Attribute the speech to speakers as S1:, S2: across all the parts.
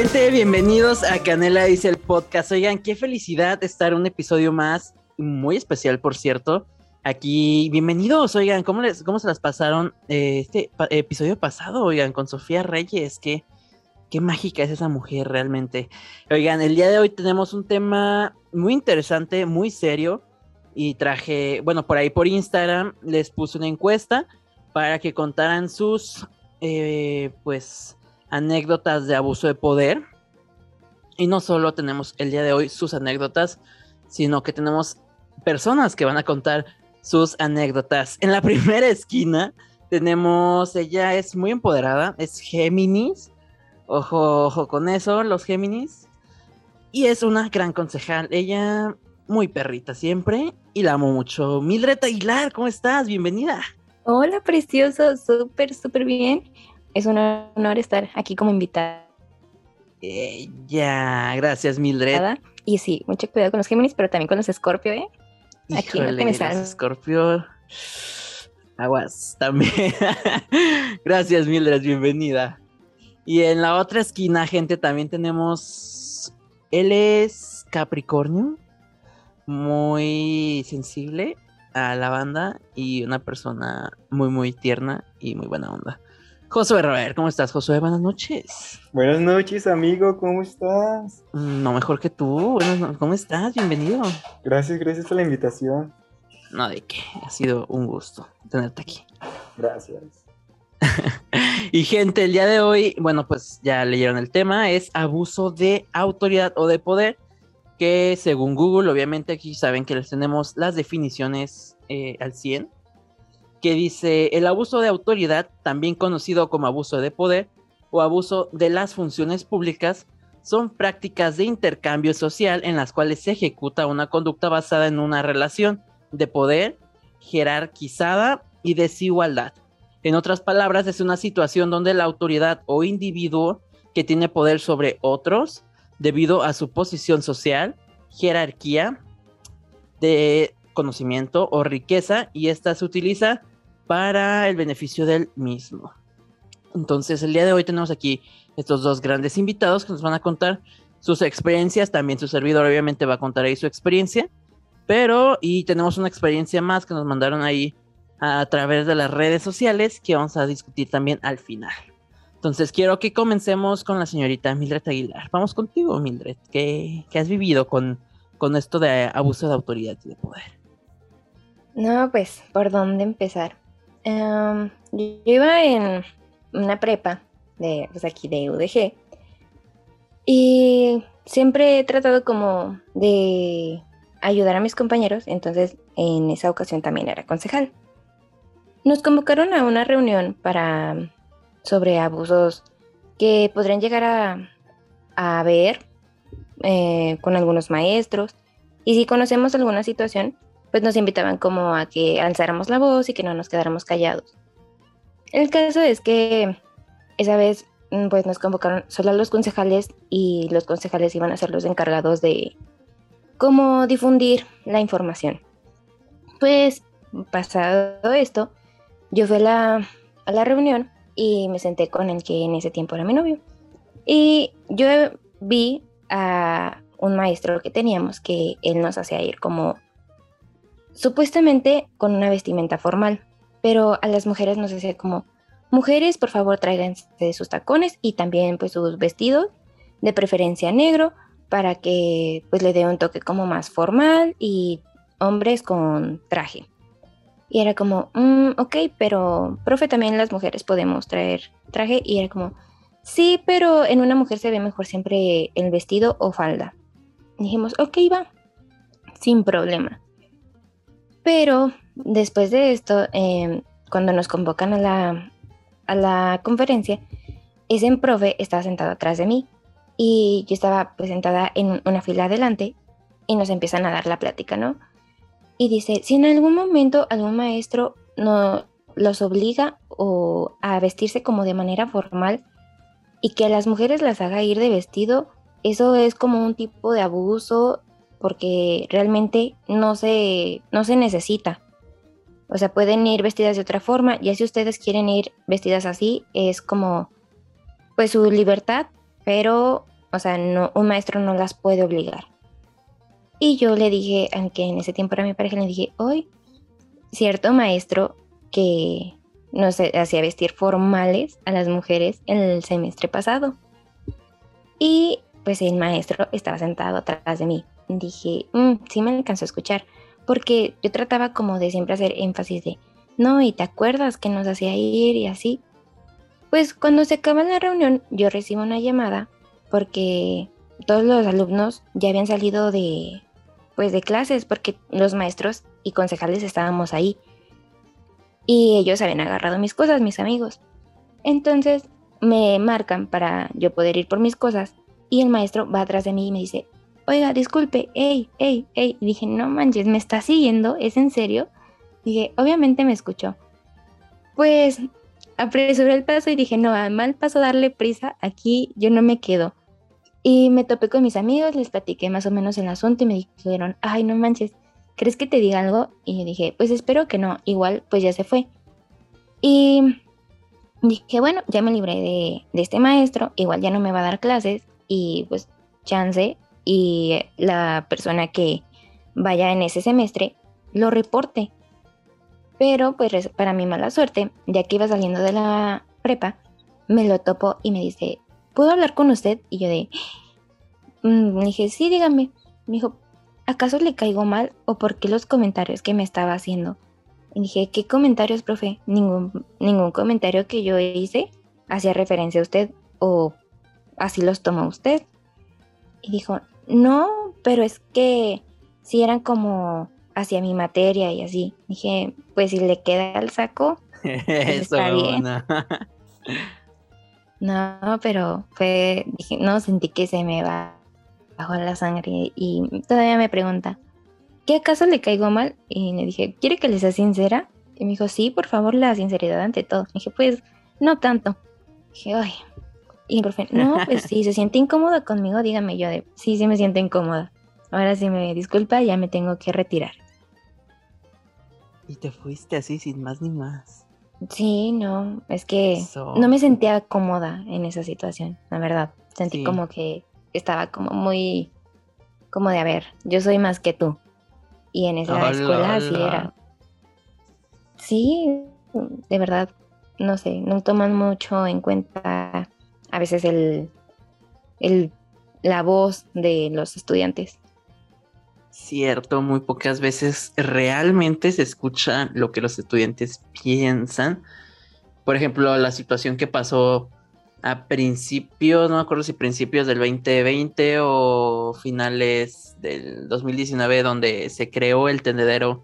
S1: Gente, bienvenidos a Canela Dice el podcast. Oigan, qué felicidad estar un episodio más, muy especial, por cierto. Aquí, bienvenidos, oigan, ¿cómo, les, cómo se las pasaron eh, este episodio pasado, oigan, con Sofía Reyes? Qué, qué mágica es esa mujer realmente. Oigan, el día de hoy tenemos un tema muy interesante, muy serio. Y traje, bueno, por ahí por Instagram les puse una encuesta para que contaran sus, eh, pues, anécdotas de abuso de poder. Y no solo tenemos el día de hoy sus anécdotas, sino que tenemos personas que van a contar sus anécdotas. En la primera esquina tenemos, ella es muy empoderada, es Géminis. Ojo, ojo con eso, los Géminis. Y es una gran concejal. Ella muy perrita siempre y la amo mucho. Mildred Aguilar, ¿cómo estás? Bienvenida.
S2: Hola, precioso, súper, súper bien es un honor estar aquí como invitada.
S1: Eh, ya, gracias Mildred.
S2: Y sí, mucho cuidado con los Géminis, pero también con los Scorpio, ¿eh?
S1: Aquí no te Scorpio. Aguas, también. gracias Mildred, bienvenida. Y en la otra esquina, gente, también tenemos. Él es Capricornio, muy sensible a la banda y una persona muy, muy tierna y muy buena onda. Josué Robert, ¿cómo estás, Josué? Buenas noches.
S3: Buenas noches, amigo, ¿cómo estás?
S1: Mm, no mejor que tú. ¿Cómo estás? Bienvenido.
S3: Gracias, gracias por la invitación.
S1: No, de qué. Ha sido un gusto tenerte aquí.
S3: Gracias.
S1: y gente, el día de hoy, bueno, pues ya leyeron el tema, es abuso de autoridad o de poder, que según Google, obviamente aquí saben que les tenemos las definiciones eh, al 100 que dice el abuso de autoridad, también conocido como abuso de poder o abuso de las funciones públicas, son prácticas de intercambio social en las cuales se ejecuta una conducta basada en una relación de poder, jerarquizada y desigualdad. En otras palabras, es una situación donde la autoridad o individuo que tiene poder sobre otros, debido a su posición social, jerarquía, de conocimiento o riqueza, y esta se utiliza para el beneficio del mismo. Entonces, el día de hoy tenemos aquí estos dos grandes invitados que nos van a contar sus experiencias. También su servidor, obviamente, va a contar ahí su experiencia. Pero, y tenemos una experiencia más que nos mandaron ahí a, través de las redes sociales que vamos a discutir también al final. Entonces, quiero que comencemos con la señorita Mildred Aguilar. Vamos contigo, Mildred. ¿Qué, has vivido con esto de abuso de autoridad y de poder?
S2: No, pues, ¿por dónde empezar? Em, yo iba en una prepa de, pues aquí de UDG y siempre he tratado como de ayudar a mis compañeros, entonces en esa ocasión también era concejal. Nos convocaron a una reunión para sobre abusos que podrían llegar a, a ver eh, con algunos maestros y si conocemos alguna situación, pues nos invitaban como a que alzáramos la voz y que no nos quedáramos callados. El caso es que esa vez mm, pues nos convocaron solo a los concejales y los concejales iban a ser los encargados de cómo difundir la información. Pues pasado esto, yo fui a la, a la reunión y me senté con el que en ese tiempo era mi novio. Y yo vi a un maestro que teníamos que él nos hacía ir como supuestamente con una vestimenta formal, pero a las mujeres nos decía como, mujeres, por favor tráiganse sus tacones y también pues sus vestidos, de preferencia negro, para que pues le dé un toque como más formal y hombres con traje. Y era como, mm, ok, pero, profe, también las mujeres podemos traer traje. Y era como, sí, pero en una mujer se ve mejor siempre el vestido o falda. dijimos, ok, va, sin problema. Pero después de esto, em, cuando nos convocan a la, a la conferencia, ese profe estaba sentado atrás de mí y yo estaba presentada en una fila adelante y nos empiezan a dar la plática, ¿no? Y dice, si en algún momento algún maestro no los obliga o a vestirse como de manera formal y que a las mujeres las haga ir de vestido, eso es como un tipo de abuso porque realmente no se, no se necesita. O sea, pueden ir vestidas de otra forma, ya si ustedes quieren ir vestidas así, es como pues su libertad, pero, o sea, no, un maestro no las puede obligar. Y yo le dije, aunque en ese tiempo era mi pareja, le dije, hoy, cierto maestro que nos hacía vestir formales a las mujeres en el semestre pasado. Y pues el maestro estaba sentado atrás de mí. Dije, mm, sí me alcanzó a escuchar, porque yo trataba como de siempre hacer énfasis de, no, y te acuerdas que nos hacía ir y así. Pues cuando se acaba la reunión, yo recibo una llamada porque todos los alumnos ya habían salido de, pues de clases, porque los maestros y concejales estábamos ahí. Y ellos habían agarrado mis cosas, mis amigos. Entonces me marcan para yo poder ir por mis cosas y el maestro va atrás de mí y me dice, oiga, disculpe, hey, hey, hey. Y dije, no manches, ¿me está siguiendo? ¿Es en serio? Dije, obviamente me escuchó. Pues apresuré el paso y dije, no, a mal paso darle prisa, aquí yo no me quedo. Y me topé con mis amigos, les platiqué más o menos el asunto y me dijeron, ay, no manches, ¿crees que te diga algo? Y yo dije, pues espero que no, igual pues ya se fue. Y dije, bueno, ya me libré de, de este maestro, igual ya no me va a dar clases y pues chance y la persona que vaya en ese semestre lo reporte. Pero pues para mi mala suerte, ya que iba saliendo de la prepa, me lo topo y me dice, ¿puedo hablar con usted? Y yo de, mm", dije, sí, dígame. Me dijo, ¿acaso le caigo mal o por qué los comentarios que me estaba haciendo? Y dije, ¿qué comentarios, profe? Ningún, ningún comentario que yo hice hacía referencia a usted o así los toma usted. Y dijo, no, pero es que si eran como hacia mi materia y así. Dije, pues si le queda el saco, pues está bien. No. pero fue, dije, no, sentí que se me va bajo la sangre y todavía me pregunta, ¿qué acaso le caigo mal? Y le dije, ¿quiere que le sea sincera? Y me dijo, sí, por favor, la sinceridad ante todo. dije, pues, no tanto. dije, ay, y profe, no, pues si se siente incómoda conmigo, dígame yo de, sí, sí me siento incómoda. Ahora sí me disculpa, ya me tengo que retirar.
S1: Y te fuiste así sin más ni más.
S2: Sí, no, es que no me sentía cómoda en esa situación, la verdad. Sentí como que estaba como muy, como de, a ver, yo soy más que tú. Y en esa escuela así era. Sí, de verdad, no sé, no toman mucho en cuenta a veces el, el, la voz de los estudiantes.
S1: Cierto, muy pocas veces realmente se escucha lo que los estudiantes piensan. Por ejemplo, la situación que pasó a principios, no me acuerdo si principios del 2020 o finales del 2019, donde se creó el tendedero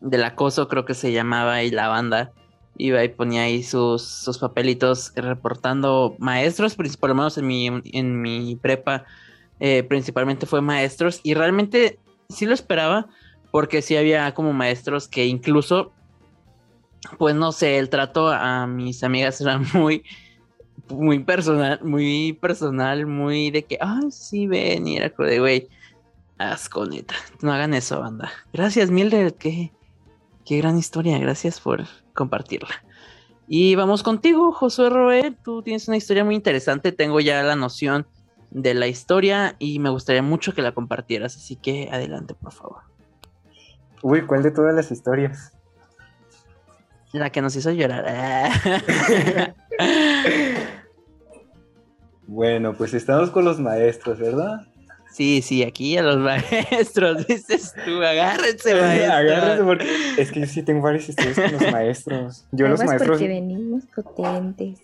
S1: del acoso, creo que se llamaba, y la banda iba y ponía ahí sus, sus papelitos reportando maestros, por lo menos en mi, en mi prepa, eh, principalmente fue maestros, y realmente sí lo esperaba, porque sí había como maestros que incluso, pues no sé, el trato a mis amigas era muy, muy personal, muy personal, muy de que, ah, sí, ven, y era de, güey, asco, neta, no hagan eso, banda. Gracias, Mildred, qué, qué gran historia, gracias por compartirla. Y vamos contigo, Josué Roe. Tú tienes una historia muy interesante. Tengo ya la noción de la historia y me gustaría mucho que la compartieras. Así que adelante, por favor.
S3: Uy, ¿cuál de todas las historias?
S1: La que nos hizo llorar.
S3: bueno, pues estamos con los maestros, ¿verdad?
S1: Sí, sí, aquí a los maestros, dices tú, agárrense, maestro. agárrense
S3: porque es que yo sí tengo varias historias con los maestros. Yo los maestros.
S2: Porque venimos potentes.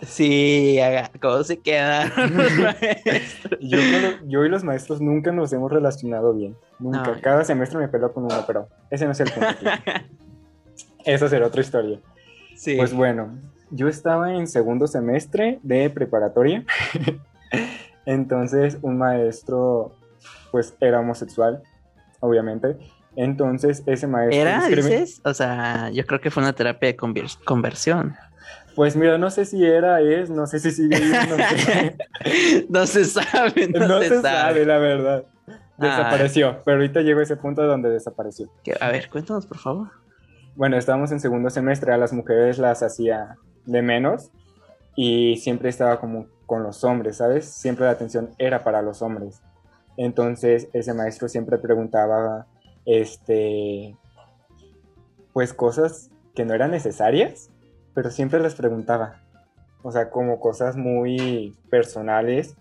S1: Sí, ¿cómo se quedaron los maestros?
S3: Yo, y los maestros nunca nos hemos relacionado bien. Nunca. Cada semestre me peló con uno, pero ese no es el punto. Esa será otra historia. Sí. Pues bueno, yo estaba en segundo semestre de preparatoria. Entonces, un maestro, pues, era homosexual, obviamente. Entonces, ese maestro...
S1: ¿Era, dices? O sea, yo creo que fue una terapia de conversión.
S3: Pues mira, no sé si era, es, no sé si sigue no,
S1: no se sabe, no, se, sabe.
S3: la verdad. Desapareció, pero ahorita llegó a ese punto donde desapareció.
S1: A ver, cuéntanos, por favor.
S3: Bueno, estábamos en segundo semestre, a las mujeres las hacía de menos y siempre estaba como con los hombres, ¿sabes? Siempre la atención era para los hombres. Entonces ese maestro siempre preguntaba, este, pues cosas que no eran necesarias, pero siempre les preguntaba. O sea, como cosas muy personales,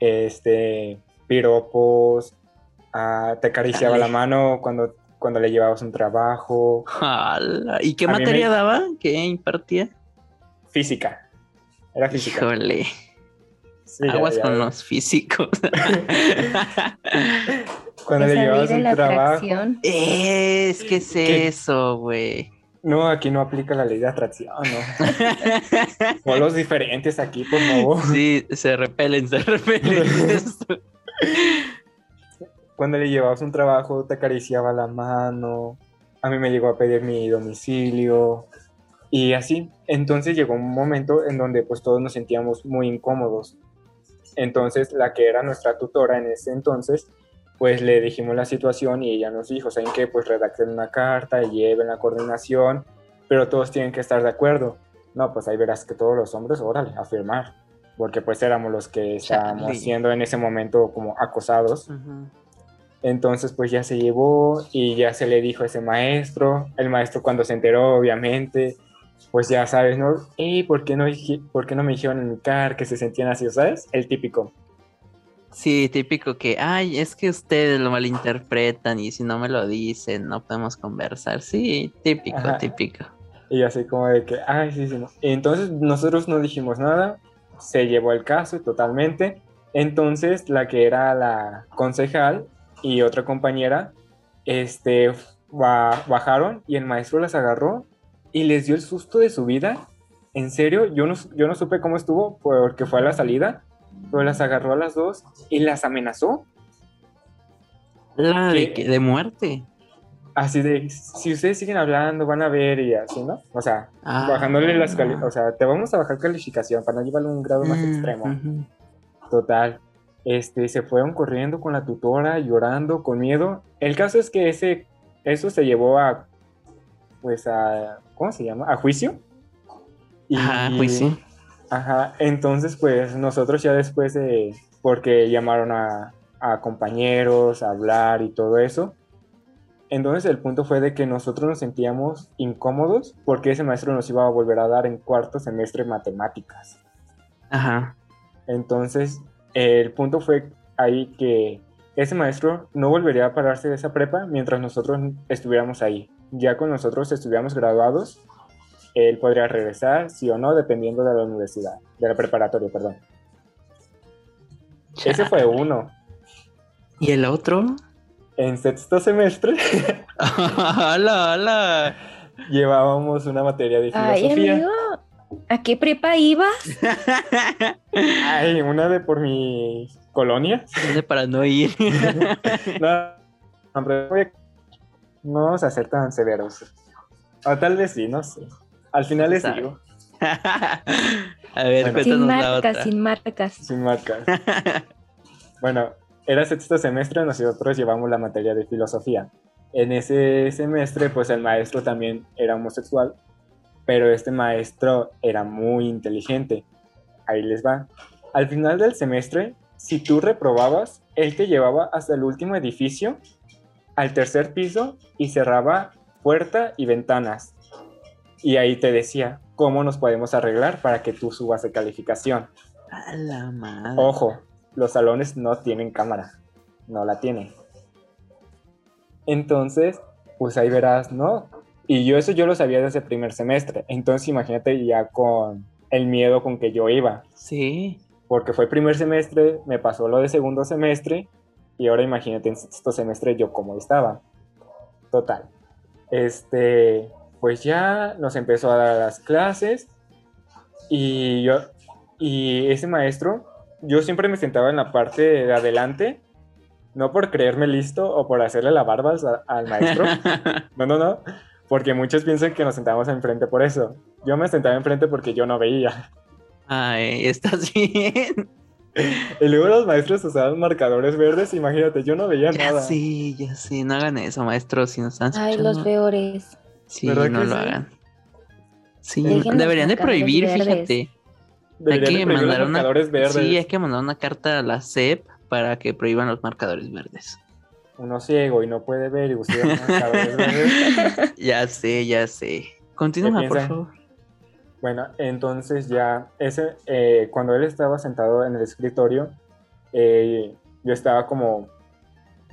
S3: este, piropos, ah, te acariciaba la mano cuando, cuando le llevabas un trabajo.
S1: ¿Y qué materia daba? ¿Qué impartía?
S3: Física. Era física.
S1: Híjole. Aguas con los físicos.
S3: Cuando le llevabas un trabajo.
S1: Es que es eso, güey.
S3: No, aquí no aplica la ley de atracción, ¿no? los diferentes aquí, por favor.
S1: Sí, se repelen, se repelen.
S3: Cuando le llevabas un trabajo, te acariciaba la mano. A mí me llegó a pedir mi domicilio. Y así. Entonces llegó un momento en donde pues todos nos sentíamos muy incómodos. Entonces la que era nuestra tutora en ese entonces pues le dijimos la situación y ella nos dijo, ¿saben qué? Pues redacten una carta lleven la coordinación, pero todos tienen que estar de acuerdo. No, pues ahí verás que todos los hombres, órale, a firmar, porque pues éramos los que estábamos siendo en ese momento como acosados. Entonces pues ya se llevó y ya se le dijo a ese maestro, el maestro cuando se enteró obviamente, pues ya sabes, ¿no? ¿Y por qué no, por qué no me dijeron en mi car que se sentían así, ¿sabes? El típico.
S1: Sí, típico que, ay, es que ustedes lo malinterpretan y si no me lo dicen, no podemos conversar. Sí, típico, típico.
S3: Y así como de que, ay, sí, sí. No. Entonces nosotros no dijimos nada, se llevó el caso totalmente. Entonces la que era la concejal y otra compañera, este, bajaron y el maestro las agarró y les dio el susto de su vida. En serio, yo no, yo no supe cómo estuvo porque fue a la salida pero las agarró a las dos y las amenazó.
S1: La de, de muerte.
S3: Así de, si ustedes siguen hablando, van a ver y así, ¿no? O sea, ah. bajándole las o sea, te vamos a bajar calificación para no llevarlo a un grado más mm, extremo. Total. Este, se fueron corriendo con la tutora, llorando, con miedo. El caso es que ese, eso se llevó a, pues a, ¿cómo se llama? A juicio.
S1: Y, Ajá, juicio.
S3: Ajá, entonces pues nosotros ya después de, porque llamaron a, compañeros a hablar y todo eso, entonces el punto fue de que nosotros nos sentíamos incómodos porque ese maestro nos iba a volver a dar en cuarto semestre matemáticas.
S1: Ajá.
S3: Entonces el punto fue ahí que ese maestro no volvería a pararse de esa prepa mientras nosotros estuviéramos ahí. Ya con nosotros estuviéramos graduados, él podría regresar, sí o no, dependiendo de la universidad, de la preparatoria, perdón. Ese fue uno.
S1: ¿Y el otro?
S3: En sexto semestre.
S1: ¡Hala, hala!
S3: Llevábamos una materia de filosofía.
S2: Ay, amigo, ¿a qué prepa ibas?
S3: Ay, una de por mi colonia.
S1: De para no ir.
S3: no, hombre, no vamos a ser tan severos. O tal vez sí, no sé. Al final les digo.
S1: a ver,
S2: bueno, sin marcas, sin marcas.
S3: Sin marcas. bueno, era sexto semestre, nosotros llevamos la materia de filosofía. En ese semestre, pues el maestro también era homosexual, pero este maestro era muy inteligente. Ahí les va. Al final del semestre, si tú reprobabas, él te llevaba hasta el último edificio, al tercer piso, y cerraba puerta y ventanas y ahí te decía cómo nos podemos arreglar para que tú subas de calificación.
S1: A la madre.
S3: Ojo, los salones no tienen cámara, no la tienen. Entonces, pues ahí verás, ¿no? Y yo eso yo lo sabía desde el primer semestre. Entonces imagínate ya con el miedo con que yo iba.
S1: Sí.
S3: Porque fue primer semestre, me pasó lo de segundo semestre y ahora imagínate en sexto semestre yo cómo estaba. Total. Este, pues ya nos empezó a dar las clases y yo y ese maestro yo siempre me sentaba en la parte de adelante no por creerme listo o por hacerle la barba al, maestro no no no porque muchos piensan que nos sentábamos enfrente por eso yo me sentaba enfrente porque yo no veía
S1: ay estás bien
S3: y luego los maestros usaban marcadores verdes, imagínate, yo no veía nada.
S1: Sí, ya sí, no hagan eso, maestros, si nos están
S2: Ay, los peores.
S1: Sí, no lo hagan. Sí, deberían de prohibir, fíjate. hay que mandar una, verdes. Sí, hay que mandar una carta a la CEP para que prohíban los marcadores verdes.
S3: Uno ciego y no puede ver y usted marcadores verdes.
S1: ya sé, ya sé. Continúa, por favor.
S3: Bueno, entonces ya, ese, eh, cuando él estaba sentado en el escritorio, eh, yo estaba como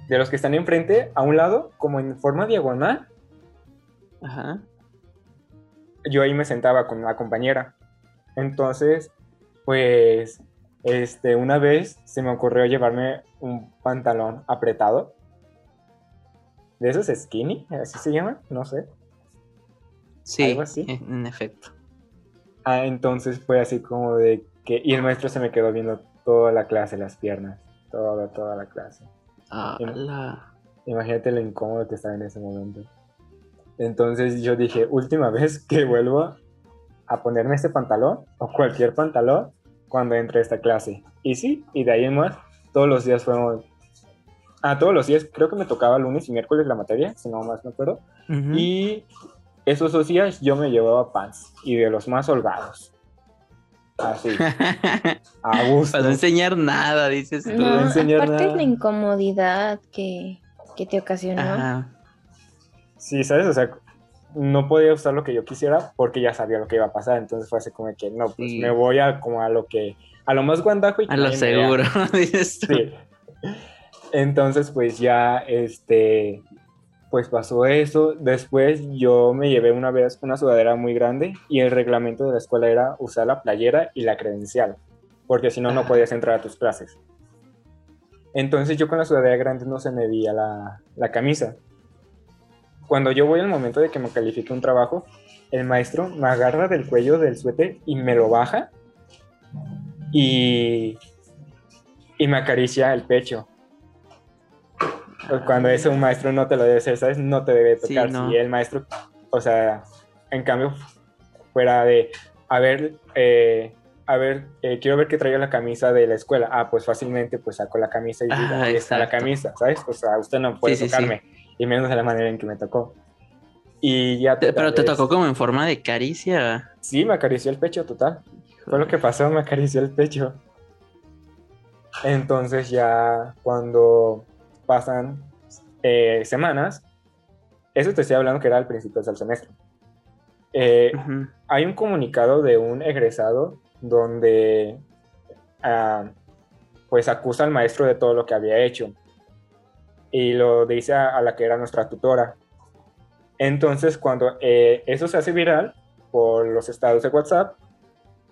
S3: de los que están enfrente, a un lado, como en forma diagonal. Ajá. Yo ahí me sentaba con la compañera. Entonces, pues, este, una vez se me ocurrió llevarme un pantalón apretado. De esos skinny, así se llama, no sé.
S1: Sí, Algo así. en efecto.
S3: Ah, entonces fue así como de que... Y el maestro se me quedó viendo toda la clase, las piernas. Toda, toda la clase.
S1: Ah,
S3: Imagínate lo incómodo que estaba en ese momento. Entonces yo dije, última vez que vuelvo a ponerme este pantalón o cualquier pantalón cuando entre a esta clase. Y sí, y de ahí en más, todos los días fuimos... Ah, todos los días, creo que me tocaba lunes y miércoles la materia, si no más me acuerdo. Y esos dos días yo me llevaba pants y de los más holgados. Así.
S1: A gusto. Para no enseñar nada, dices tú.
S2: No, enseñar aparte nada. la incomodidad que, que te ocasionó.
S3: Sí, ¿sabes? O sea, no podía usar lo que yo quisiera porque ya sabía lo que iba a pasar. Entonces fue así como que, no, pues me voy a como a lo que, a lo más guandajo y
S1: A lo seguro, dices tú. Sí.
S3: Entonces, pues ya, este, pues pasó eso. Después yo me llevé una vez una sudadera muy grande y el reglamento de la escuela era usar la playera y la credencial, porque si no, no podías entrar a tus clases. Entonces yo con la sudadera grande no se me veía la, la camisa. Cuando yo voy al momento de que me califique un trabajo, el maestro me agarra del cuello del suéter y me lo baja y, y me acaricia el pecho. Pues cuando es un maestro no te lo debe hacer, ¿sabes? No te debe tocar. Si el maestro, o sea, en cambio, fuera de, a ver, eh, a ver, eh, quiero ver que traiga la camisa de la escuela. Ah, pues fácilmente pues saco la camisa y digo, ah, ahí está la camisa, ¿sabes? O sea, usted no puede tocarme, y menos de la manera en que me tocó. Y ya
S1: Pero te tocó como en forma de caricia.
S3: Sí, me acarició el pecho, total. Fue lo que pasó, me acarició el pecho. Entonces ya cuando pasan eh, semanas, eso te estoy hablando que era al principio del semestre. Eh, hay un comunicado de un egresado donde ah, pues acusa al maestro de todo lo que había hecho y lo dice a, la que era nuestra tutora. Entonces, cuando eh, eso se hace viral por los estados de WhatsApp,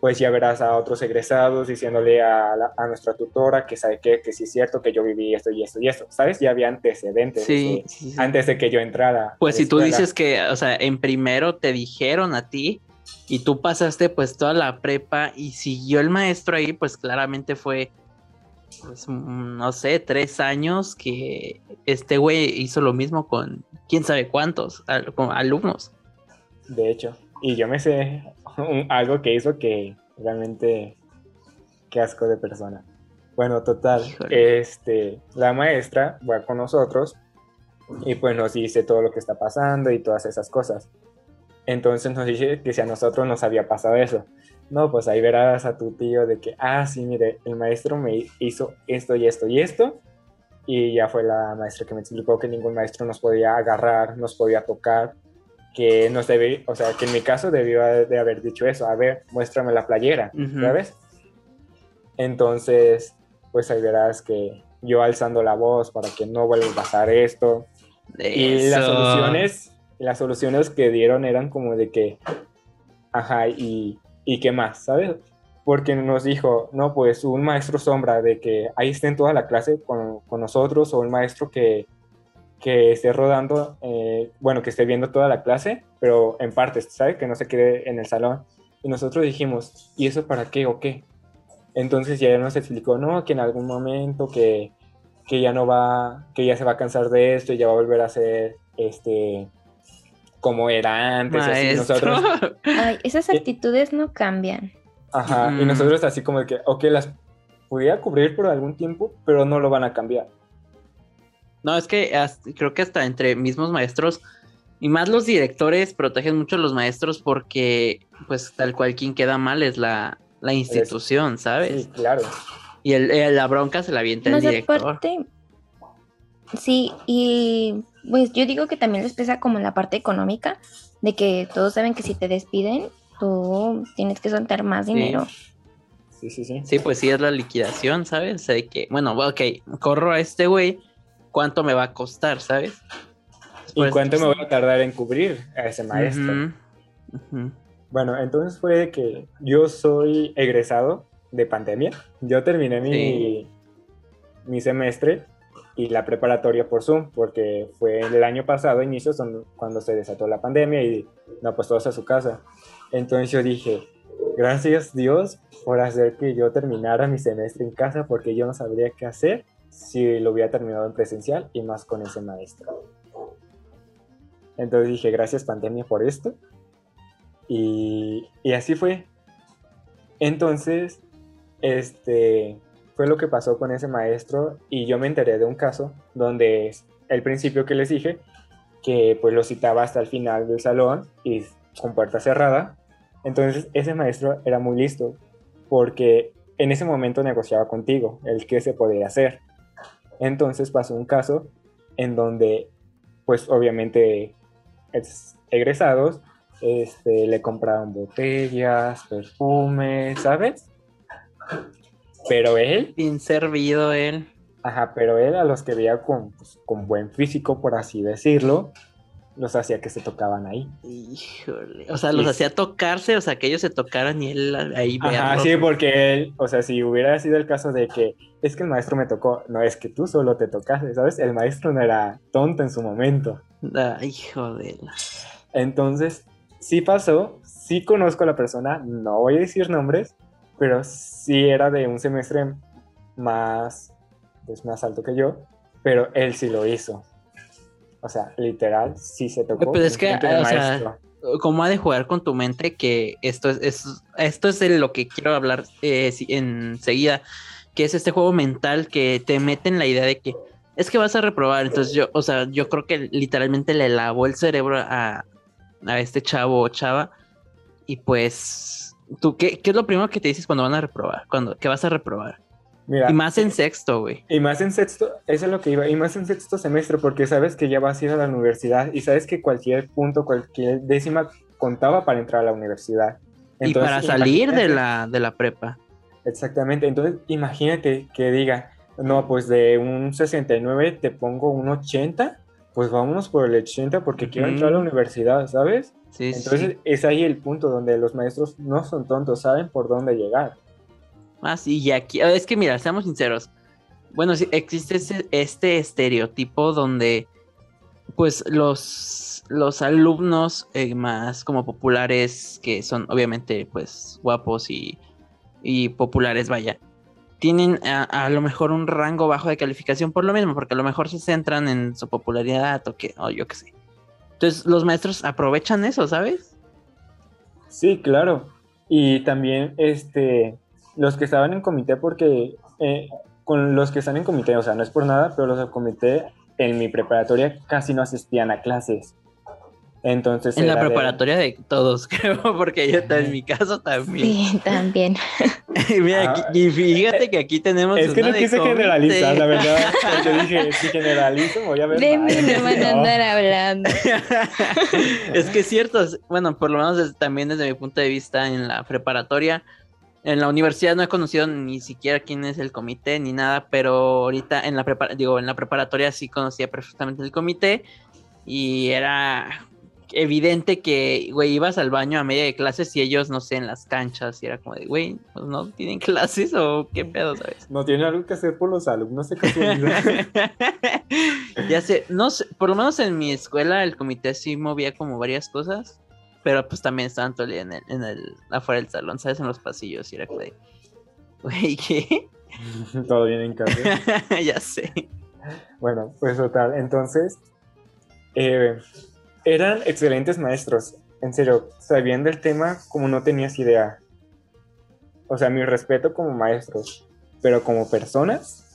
S3: pues ya verás a otros egresados diciéndole a, nuestra tutora que sabe que, que sí es cierto que yo viví esto y esto y esto, ¿sabes? Ya había antecedentes sí, antes de que yo entrara.
S1: Pues si tú dices que, o sea, en primero te dijeron a ti y tú pasaste pues toda la prepa y siguió el maestro ahí, pues claramente fue, pues, no sé, tres años que este güey hizo lo mismo con quién sabe cuántos alumnos.
S3: De hecho, y yo me sé algo que hizo que realmente qué asco de persona. Bueno, total, este, la maestra va con nosotros y pues nos dice todo lo que está pasando y todas esas cosas. Entonces nos dice que si a nosotros nos había pasado eso. No, pues ahí verás a tu tío de que, ah, sí, mire, el maestro me hizo esto y esto y esto. Y ya fue la maestra que me explicó que ningún maestro nos podía agarrar, nos podía tocar, que nos debe, o sea, que en mi caso debió de haber dicho eso, a ver, muéstrame la playera, ¿sabes? Entonces, pues ahí verás que yo alzando la voz para que no vuelva a pasar esto. Y las soluciones, las soluciones que dieron eran como de que, ajá, y, y qué más, ¿sabes? Porque nos dijo, no, pues un maestro sombra de que ahí esté en toda la clase con, con nosotros o un maestro que que esté rodando, eh, bueno, que esté viendo toda la clase, pero en partes, ¿sabes? Que no se quede en el salón. Y nosotros dijimos, ¿y eso para qué o qué? Entonces ya nos explicó, no, que en algún momento que, que ya no va, que ya se va a cansar de esto y ya va a volver a ser, este, como era antes. Así, nosotros,
S2: Ay, esas actitudes no cambian.
S3: Ajá, y mm. nosotros así como de que, ok, las pudiera cubrir por algún tiempo, pero no lo van a cambiar.
S1: No, es que creo que hasta entre mismos maestros y más los directores protegen mucho a los maestros porque, pues, tal cual quien queda mal es la, la institución, ¿sabes?
S3: Sí, claro.
S1: Y el, la bronca se la avienta el director.
S2: sí, y pues yo digo que también les pesa como la parte económica, de que todos saben que si te despiden, tú tienes que soltar más dinero.
S3: Sí, sí, sí.
S1: Sí, pues sí es la liquidación, ¿sabes? O sea, de que, bueno, ok, corro a este güey, ¿cuánto me va a costar, ¿sabes?
S3: ¿Y cuánto me voy a tardar en cubrir a ese maestro? Bueno, entonces fue que yo soy egresado de pandemia. Yo terminé mi, mi semestre y la preparatoria por Zoom, porque fue el año pasado, inicio, cuando se desató la pandemia y no, pues todos a su casa. Entonces yo dije, gracias Dios por hacer que yo terminara mi semestre en casa, porque yo no sabría qué hacer si lo hubiera terminado en presencial y más con ese maestro. Entonces dije, gracias pandemia por esto. Y, y así fue. Entonces, este, fue lo que pasó con ese maestro y yo me enteré de un caso donde el principio que les dije, que pues lo citaba hasta el final del salón y con puerta cerrada. Entonces ese maestro era muy listo porque en ese momento negociaba contigo el qué se podía hacer. Entonces pasó un caso en donde pues obviamente egresados este, le compraron botellas, perfumes, ¿sabes? Pero él...
S1: Bien servido él.
S3: Ajá, pero él a los que veía con, pues, con buen físico, por así decirlo, los hacía que se tocaban ahí.
S1: Híjole. O sea, los hacía tocarse, o sea, que ellos se tocaran y él ahí
S3: veía. Ajá, sí, porque él, o sea, si hubiera sido el caso de que es que el maestro me tocó, no es que tú solo te tocaste, ¿sabes? El maestro no era tonto en su momento.
S1: Ay, hijo de la.
S3: Entonces, sí pasó, sí conozco a la persona, no voy a decir nombres, pero sí era de un semestre más, pues más alto que yo, pero él sí lo hizo. O sea, literal, sí se tocó.
S1: Pero es que, o sea, ¿cómo ha de jugar con tu mente que esto es, esto es de lo que quiero hablar eh, enseguida, que es este juego mental que te mete en la idea de que es que vas a reprobar. Entonces yo, o sea, yo creo que literalmente le lavó el cerebro a, a este chavo o chava y pues ¿Tú qué, es lo primero que te dices cuando van a reprobar? Cuando, ¿Qué vas a reprobar? Y más en sexto, güey.
S3: Y más en sexto, eso es lo que iba, y más en sexto semestre, porque sabes que ya vas a ir a la universidad y sabes que cualquier punto, cualquier décima contaba para entrar a la universidad.
S1: y para salir de la, de la prepa.
S3: Exactamente, entonces imagínate que diga, no, pues de un 69 te pongo un 80, pues vámonos por el 80 porque quiero entrar a la universidad, ¿sabes? Entonces es ahí el punto donde los maestros no son tontos, saben por dónde llegar.
S1: Ah, sí, y aquí, es que mira, seamos sinceros. Bueno, sí, existe este estereotipo donde, pues, los, los alumnos eh, más como populares, que son obviamente, pues, guapos y, y populares, vaya, tienen a, a, lo mejor un rango bajo de calificación por lo mismo, porque a lo mejor se centran en su popularidad o que, o yo qué sé. Entonces los maestros aprovechan eso, ¿sabes?
S3: Sí, claro. Y también este, los que estaban en comité, porque eh, con los que están en comité, o sea, no es por nada, pero los del comité en mi preparatoria casi no asistían a clases. Entonces.
S1: En la preparatoria de... todos, creo, porque yo en mi caso también.
S2: Sí, también.
S1: Mira, ah. y fíjate que aquí tenemos.
S3: Es que no quise generalizar, la verdad. Te dije, si generalizo, voy a ver. De
S2: mí no van a andar hablando.
S1: es que es cierto, bueno, por lo menos también desde mi punto de vista en la preparatoria. En la universidad no he conocido ni siquiera quién es el comité ni nada, pero ahorita en la digo, en la preparatoria sí conocía perfectamente el comité y era evidente que, güey, ibas al baño a media de clases y ellos, no sé, en las canchas, y era como de, güey, pues no tienen clases o qué pedo, ¿sabes?
S3: No tienen algo que hacer por los alumnos de
S1: ya sé, no sé, por lo menos en mi escuela el comité sí movía como varias cosas, pero pues también estaban todo el día en el, en el, afuera del salón, ¿sabes? En los pasillos, y era como de, güey, ¿qué?
S3: Todo bien en casa.
S1: ya sé.
S3: Bueno, pues total, entonces, eh, eran excelentes maestros. En serio, sabían del tema como no tenías idea. O sea, mi respeto como maestros, pero como personas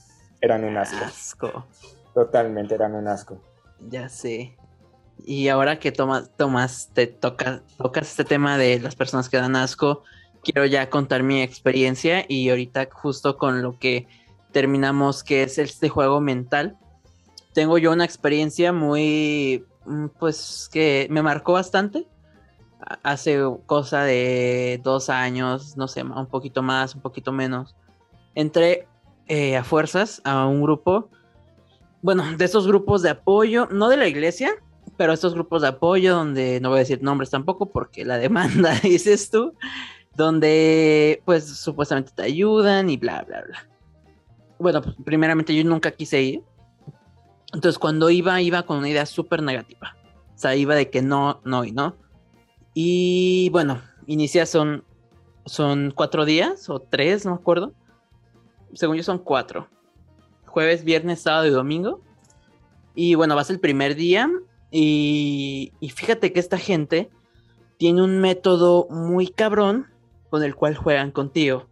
S3: eran un asco. Totalmente eran un asco.
S1: Ya sé. Y ahora que tomas, tomas, te toca, tocas este tema de las personas que dan asco, quiero ya contar mi experiencia y ahorita justo con lo que terminamos, que es este juego mental, tengo yo una experiencia muy, mm, pues que me marcó bastante. Hace cosa de dos años, no sé, un poquito más, un poquito menos. Entré eh, a fuerzas a un grupo, bueno, de esos grupos de apoyo, no de la iglesia, pero estos grupos de apoyo donde no voy a decir nombres tampoco porque la demanda dices tú, donde pues supuestamente te ayudan y bla, bla, bla. Bueno, pues, primeramente yo nunca quise ir. Entonces cuando iba, iba con una idea súper negativa. O sea, iba de que no, no y no. Y bueno, inicia son, son cuatro días o tres, no me acuerdo. Según yo son cuatro. Jueves, viernes, sábado y domingo. Y bueno, vas el primer día y, fíjate que esta gente tiene un método muy cabrón con el cual juegan contigo.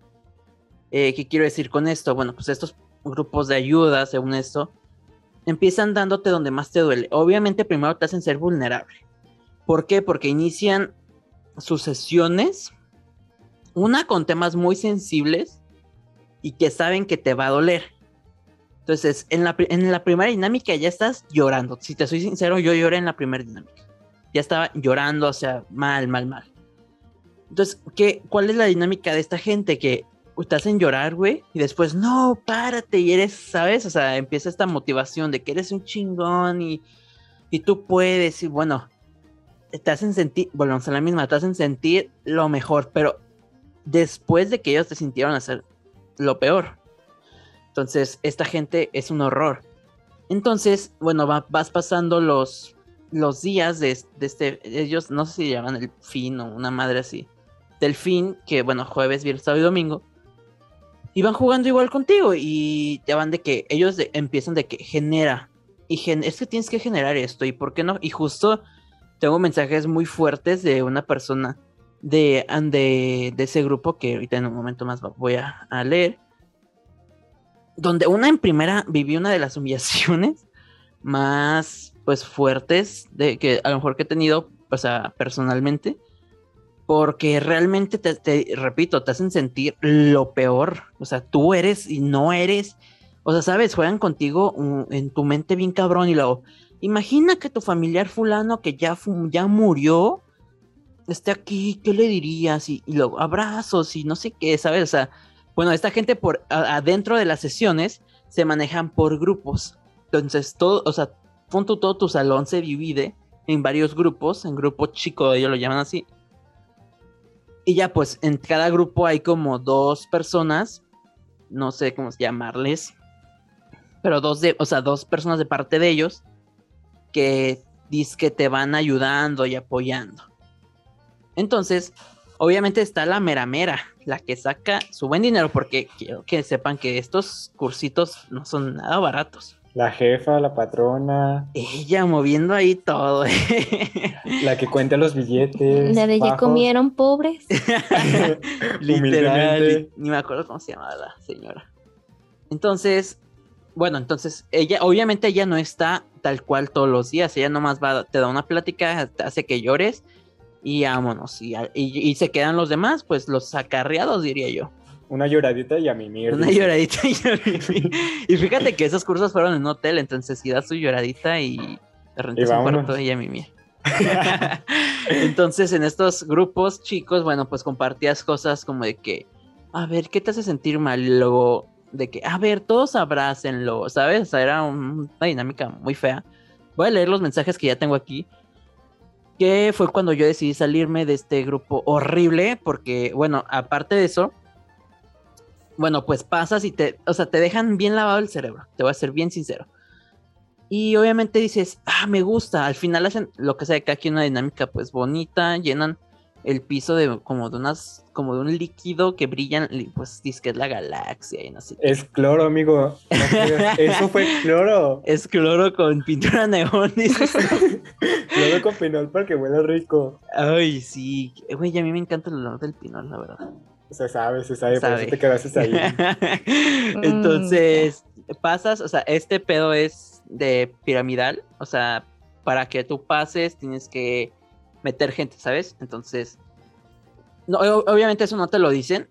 S1: Eh, ¿Qué quiero decir con esto? Bueno, pues estos grupos de ayuda, según esto, empiezan dándote donde más te duele. Obviamente primero te hacen ser vulnerable. ¿Por qué? Porque inician sus sesiones, una con temas muy sensibles y que saben que te va a doler. Entonces, en la, en la primera dinámica ya estás llorando. Si te soy sincero, yo lloré en la primera dinámica. Ya estaba llorando, o sea, mal, mal, mal. Entonces, ¿qué, ¿cuál es la dinámica de esta gente? Que te hacen llorar, güey, y después, no, párate, y eres, ¿sabes? O sea, empieza esta motivación de que eres un chingón y, y tú puedes, y bueno, te hacen sentir, volvemos a la misma, te hacen sentir lo mejor, pero después de que ellos te sintieron hacer lo peor. Entonces, esta gente es un horror. Entonces, bueno, vas pasando los, los días de, este, ellos no sé si llaman el fin o una madre así, del fin, que bueno, jueves, viernes, sábado y domingo, y van jugando igual contigo y te van de que ellos empiezan de que genera, y es que tienes que generar esto, y por qué no, y justo tengo mensajes muy fuertes de una persona de, de, de ese grupo que ahorita en un momento más voy a leer donde una en primera vivió una de las humillaciones más pues fuertes de que a lo mejor que he tenido, o sea, personalmente, porque realmente te, repito, te hacen sentir lo peor, o sea, tú eres y no eres, o sea, sabes, juegan contigo en tu mente bien cabrón y luego, imagina que tu familiar fulano que ya, ya murió, esté aquí, ¿qué le dirías? Y, y luego, abrazos y no sé qué, ¿sabes? O sea, bueno, esta gente por adentro de las sesiones se manejan por grupos. Entonces, todo, o sea, punto todo tu salón se divide en varios grupos, en grupo chico, ellos lo llaman así. Y ya, pues, en cada grupo hay como dos personas, no sé cómo llamarles, pero dos de, o sea, dos personas de parte de ellos que que te van ayudando y apoyando. Entonces, obviamente está la mera mera, la que saca su buen dinero, porque quiero que sepan que estos cursitos no son nada baratos.
S3: La jefa, la patrona.
S1: Ella moviendo ahí todo.
S3: La que cuenta los billetes.
S2: La de ya comieron pobres.
S1: Literal. Ni me acuerdo cómo se llamaba la señora. Entonces, bueno, entonces ella, obviamente ella no está tal cual todos los días. Ella nomás va, te da una plática, te hace que llores y vámonos. Y, y, se quedan los demás, pues los acarreados, diría yo.
S3: Una lloradita y a mi mierda.
S1: Una lloradita y a mi Y fíjate que esos cursos fueron en un hotel, entonces si das tu lloradita y te rentas un cuarto y a mi mierda. entonces en estos grupos chicos, bueno, pues compartías cosas como de que, a ver, ¿qué te hace sentir mal? Luego de que, a ver, todos abrácenlo, ¿sabes? O sea, era una dinámica muy fea. Voy a leer los mensajes que ya tengo aquí que fue cuando yo decidí salirme de este grupo horrible, porque, bueno, aparte de eso, bueno, pues pasas y te, o sea, te dejan bien lavado el cerebro, te voy a ser bien sincero. Y obviamente dices, ah, me gusta, al final hacen lo que sea, que aquí una dinámica pues bonita, llenan el piso de como de unas como de un líquido que brillan pues dice que es la galaxia y no sé
S3: es cloro amigo. Eso fue cloro.
S1: Es cloro con pintura neón
S3: cloro con pinol para que huela rico.
S1: Ay sí. Güey a mí me encanta el olor del pinol la verdad.
S3: Se sabe se sabe, por eso te quedaste ahí.
S1: Entonces pasas o sea este pedo es de piramidal o sea para que tú pases tienes que meter gente, ¿sabes? Entonces, no, obviamente eso no te lo dicen,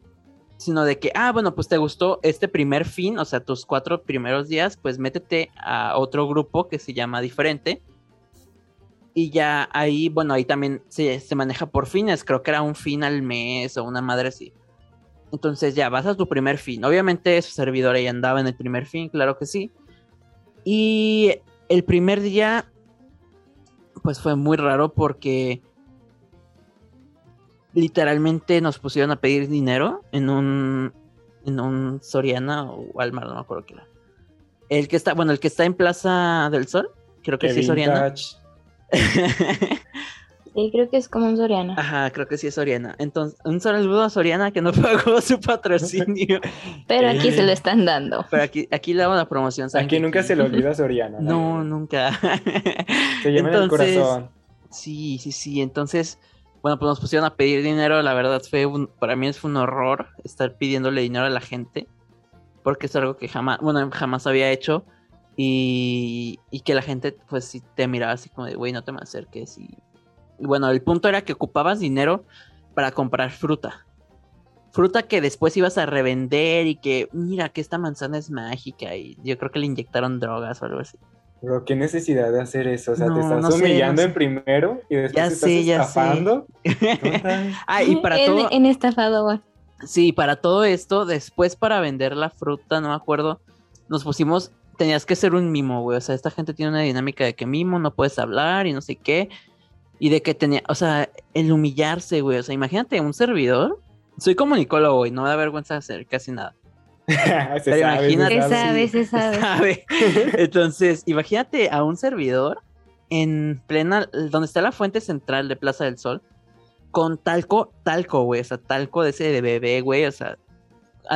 S1: sino de que, ah, bueno, pues te gustó este primer fin, o sea, tus cuatro primeros días, pues métete a otro grupo que se llama diferente. Y ya ahí, bueno, ahí también se, se maneja por fines, creo que era un fin al mes o una madre así. Entonces ya vas a tu primer fin. Obviamente su servidor ahí andaba en el primer fin, claro que sí. Y el primer día, pues fue muy raro porque literalmente nos pusieron a pedir dinero en un en un Soriana o Walmart, no me acuerdo qué era. El que está, bueno, el que está en Plaza del Sol, creo que sí es Soriana.
S2: Sí, creo que es como un Soriana.
S1: Ajá, creo que sí es Soriana. Entonces, un saludo a Soriana que no pagó su patrocinio.
S2: Pero aquí se lo están dando.
S1: Pero aquí, aquí le damos la promoción.
S3: Aquí nunca se le olvida Soriana.
S1: No, nunca.
S3: Se en el corazón.
S1: Sí, sí, sí. Entonces, bueno, pues nos pusieron a pedir dinero. La verdad fue un, para mí fue un horror estar pidiéndole dinero a la gente. Porque es algo que jamás, bueno, jamás había hecho. Y, y que la gente, pues, si te miraba así como de, güey, no te me acerques. Y bueno, el punto era que ocupabas dinero para comprar fruta. Fruta que después ibas a revender y que, mira, que esta manzana es mágica y yo creo que le inyectaron drogas o algo así.
S3: Pero qué necesidad de hacer eso, o sea, te estás humillando en primero y después
S1: ya
S3: te estás estafando.
S1: ah, y para todo...
S2: En estafado,
S1: Sí, para todo esto, después para vender la fruta, no me acuerdo, nos pusimos, tenías que ser un mimo, güey, o sea, esta gente tiene una dinámica de que mimo, no puedes hablar y no sé qué, y de que tenía, o sea, el humillarse, güey. O sea, imagínate un servidor. Soy comunicólogo y no me da vergüenza hacer casi nada.
S2: se, sabe, imagínate, se, sabe,
S1: Entonces, imagínate a un servidor en plena, donde está la fuente central de Plaza del Sol, con talco, talco, güey. O sea, talco de ese de bebé, güey. O sea,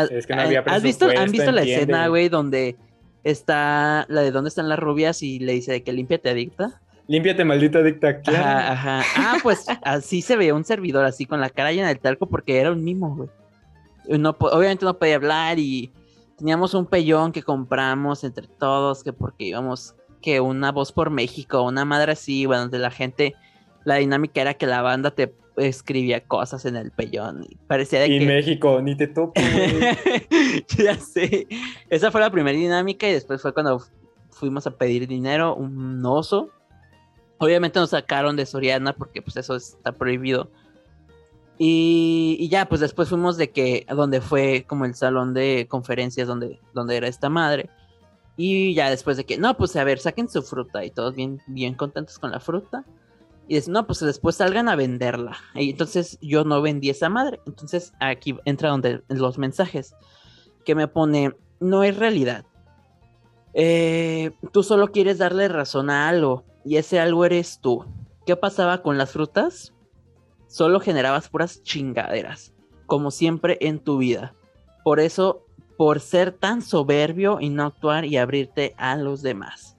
S3: es que no había ¿has
S1: visto, ¿Han visto la escena, güey, donde está la de dónde están las rubias y le dice que limpia te adicta?
S3: Límpiate, maldita dicta.
S1: Ajá, ajá. Ah, pues así se veía un servidor, así con la cara llena de talco, porque era un mimo, güey. No, obviamente no podía hablar y teníamos un pellón que compramos entre todos, que porque íbamos, que una voz por México, una madre así, bueno, de la gente, la dinámica era que la banda te escribía cosas en el pellón. Y parecía de
S3: y México, ni te topo,
S1: ya sé. Esa fue la primera dinámica y después fue cuando fuimos a pedir dinero, un oso Obviamente nos sacaron de Soriana porque pues eso está prohibido. Y, ya, pues después fuimos de que, donde fue como el salón de conferencias donde, donde era esta madre. Y ya después de que, no, pues a ver, saquen su fruta y todos bien, bien contentos con la fruta. Y dicen, no, pues después salgan a venderla. Y entonces yo no vendí esa madre. Entonces aquí entra donde los mensajes que me pone, no es realidad. Eh, tú solo quieres darle razón a algo y ese algo eres tú. ¿Qué pasaba con las frutas? Solo generabas puras chingaderas, como siempre en tu vida. Por eso, por ser tan soberbio y no actuar y abrirte a los demás.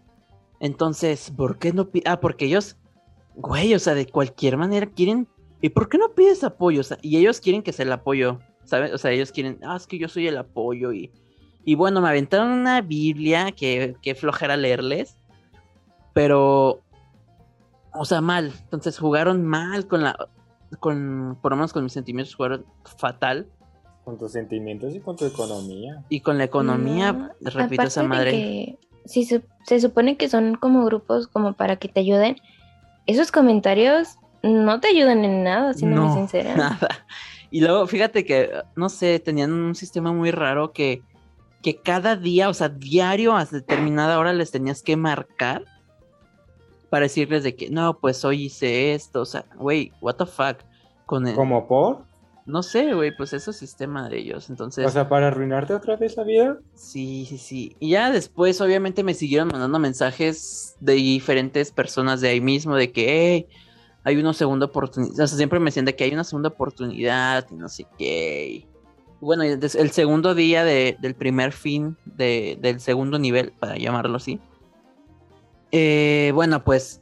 S1: Entonces, ¿por qué no Ah, porque ellos, güey, o sea, de cualquier manera quieren. ¿Y por qué no pides apoyo? Y ellos quieren que sea el apoyo, ¿sabes? O sea, ellos quieren, ah, es que yo soy el apoyo y. Y bueno, me aventaron una Biblia que, que flojera leerles pero, o sea, mal. Entonces jugaron mal con la, con, por lo menos con mis sentimientos, jugaron fatal.
S3: Con tus sentimientos y con tu economía.
S1: Y con la economía, repito esa madre.
S2: Que, si se, supone que son como grupos como para que te ayuden, esos comentarios no te ayudan en nada, siendo muy sincera.
S1: Nada. Y luego, fíjate que, no sé, tenían un sistema muy raro que, que cada día, o sea, diario a determinada hora les tenías que marcar para decirles de que no, pues hoy hice esto, o sea, güey, what the fuck. Con el...
S3: ¿Como por?
S1: No sé, güey, pues eso es sistema de ellos, entonces...
S3: O sea, para arruinarte otra vez la vida.
S1: Sí, sí, sí. Y ya después, obviamente, me siguieron mandando mensajes de diferentes personas de ahí mismo, de que, hey, hay una segunda oportunidad. O sea, siempre me decían de que hay una segunda oportunidad y no sé qué. Bueno, el segundo día del primer fin del segundo nivel, para llamarlo así, eh, bueno, pues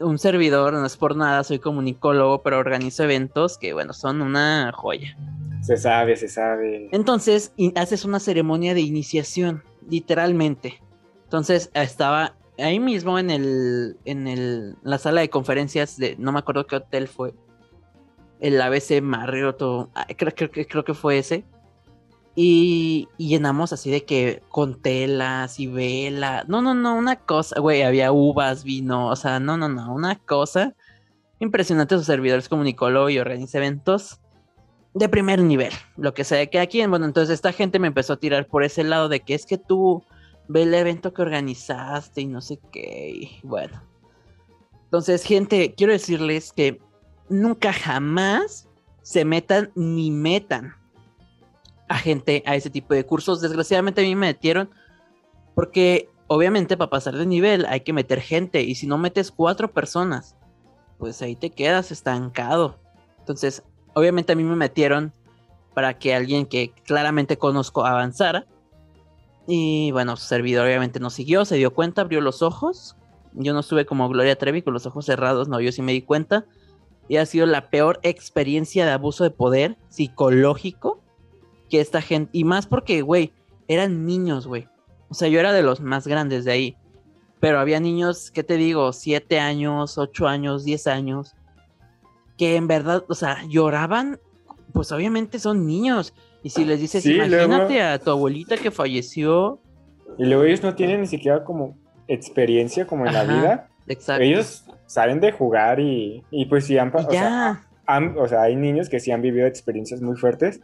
S1: un servidor, no es por nada, soy comunicólogo, pero organizo eventos que, bueno, son una joya.
S3: Se sabe, se sabe.
S1: Entonces, haces una ceremonia de iniciación, literalmente. Entonces, estaba ahí mismo en el, en el, la sala de conferencias de, no me acuerdo qué hotel fue. el ABC Marriott, creo, creo, creo que fue ese. Y, llenamos así de que con telas y vela. No, no, no, una cosa, güey, había uvas, vino, o sea, no, no, no, una cosa impresionante. Sus servidores comunicólogo y organiza eventos de primer nivel, lo que sea que aquí. Bueno, entonces esta gente me empezó a tirar por ese lado de que es que tú ve el evento que organizaste y no sé qué. bueno, entonces, gente, quiero decirles que nunca jamás se metan ni metan a gente a ese tipo de cursos. Desgraciadamente a mí me metieron porque obviamente para pasar de nivel hay que meter gente y si no metes cuatro personas, pues ahí te quedas estancado. Entonces, obviamente a mí me metieron para que alguien que claramente conozco avanzara. Y bueno, su servidor obviamente no siguió, se dio cuenta, abrió los ojos yo no estuve como Gloria Trevi con los ojos cerrados, no, yo sí me di cuenta. Y ha sido la peor experiencia de abuso de poder psicológico que esta gente. Y más porque, güey, eran niños, güey. O sea, yo era de los más grandes de ahí. Pero había niños, ¿qué te digo? Siete años, ocho años, diez años. Que en verdad, o sea, lloraban. Pues obviamente son niños. Y si les dices, imagínate a tu abuelita que falleció.
S3: Y luego ellos no tienen ni siquiera como experiencia como en la vida. Exacto. Ellos saben de jugar y, y pues sí han, o sea, o sea, hay niños que sí han vivido experiencias muy fuertes,